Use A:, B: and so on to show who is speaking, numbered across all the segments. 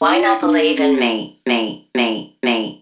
A: Why not believe in me, me, me, me?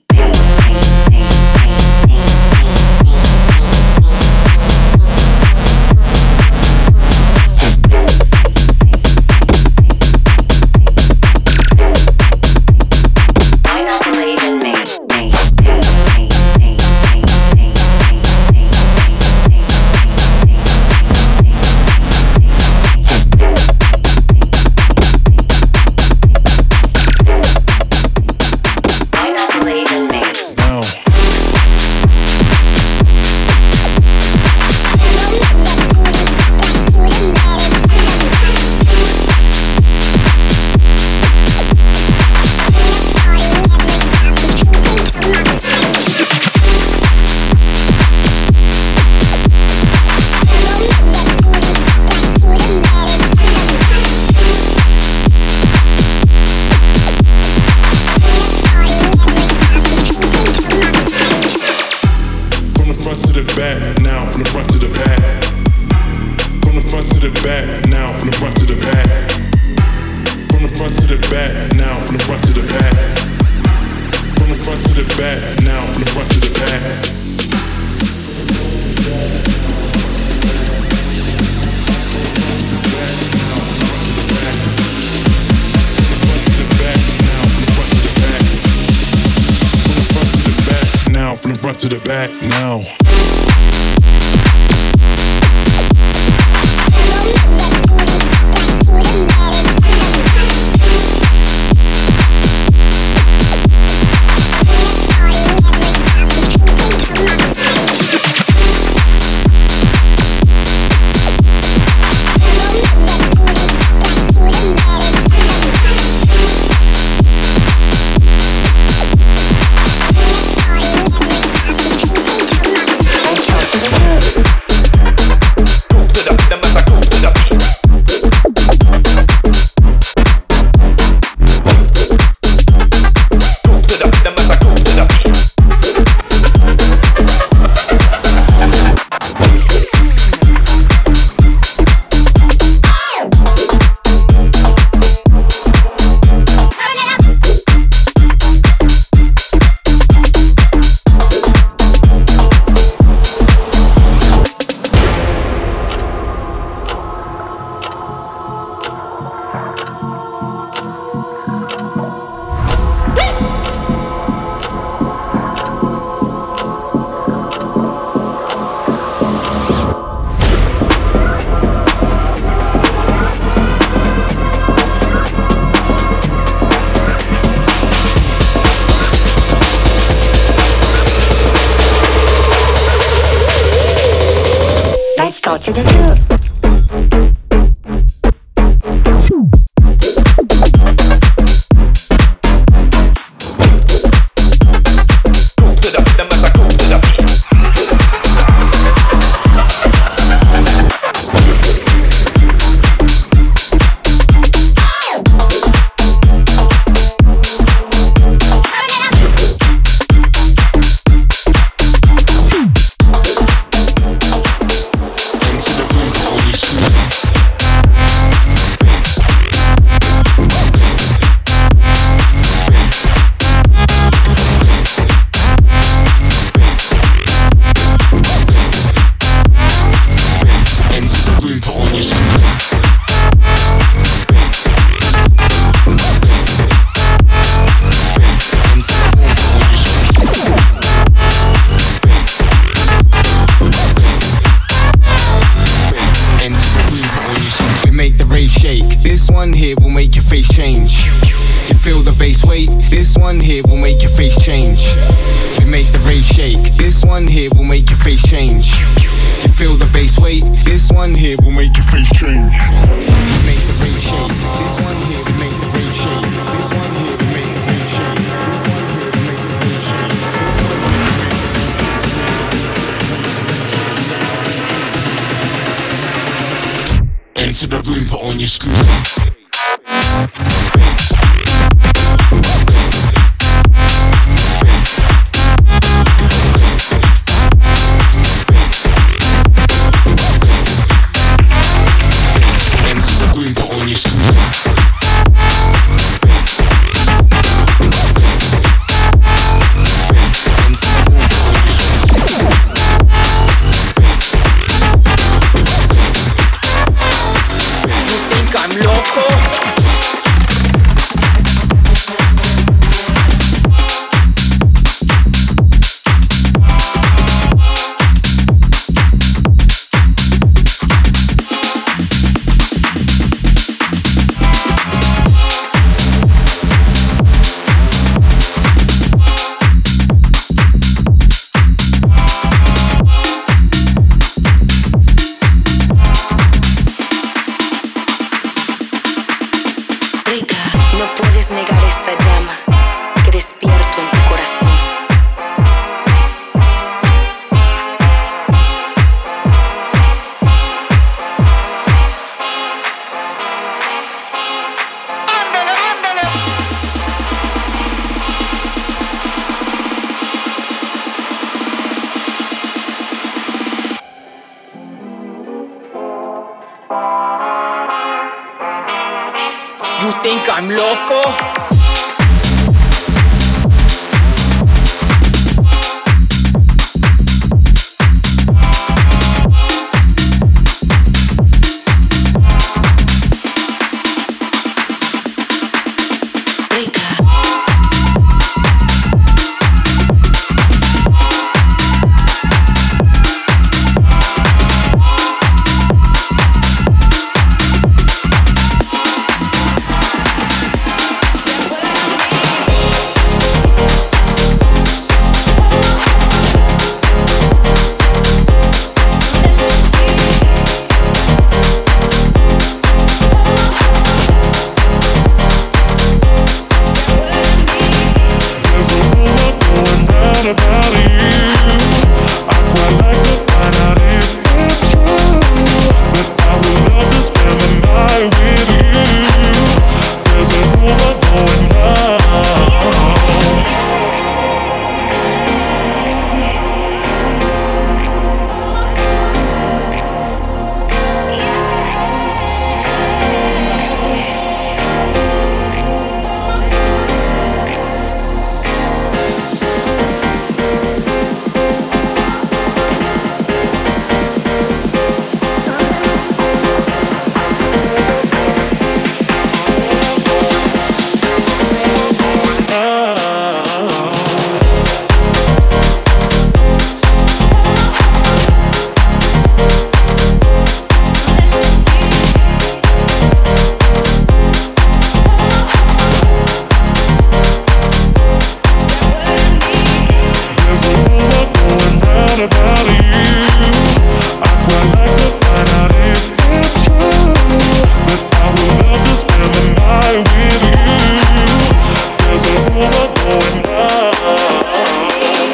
B: to the back now.
A: go to the zoo.
C: one here will make your face change. You make the rave shake. This one here will make your face change. You feel the bass weight. This one here will make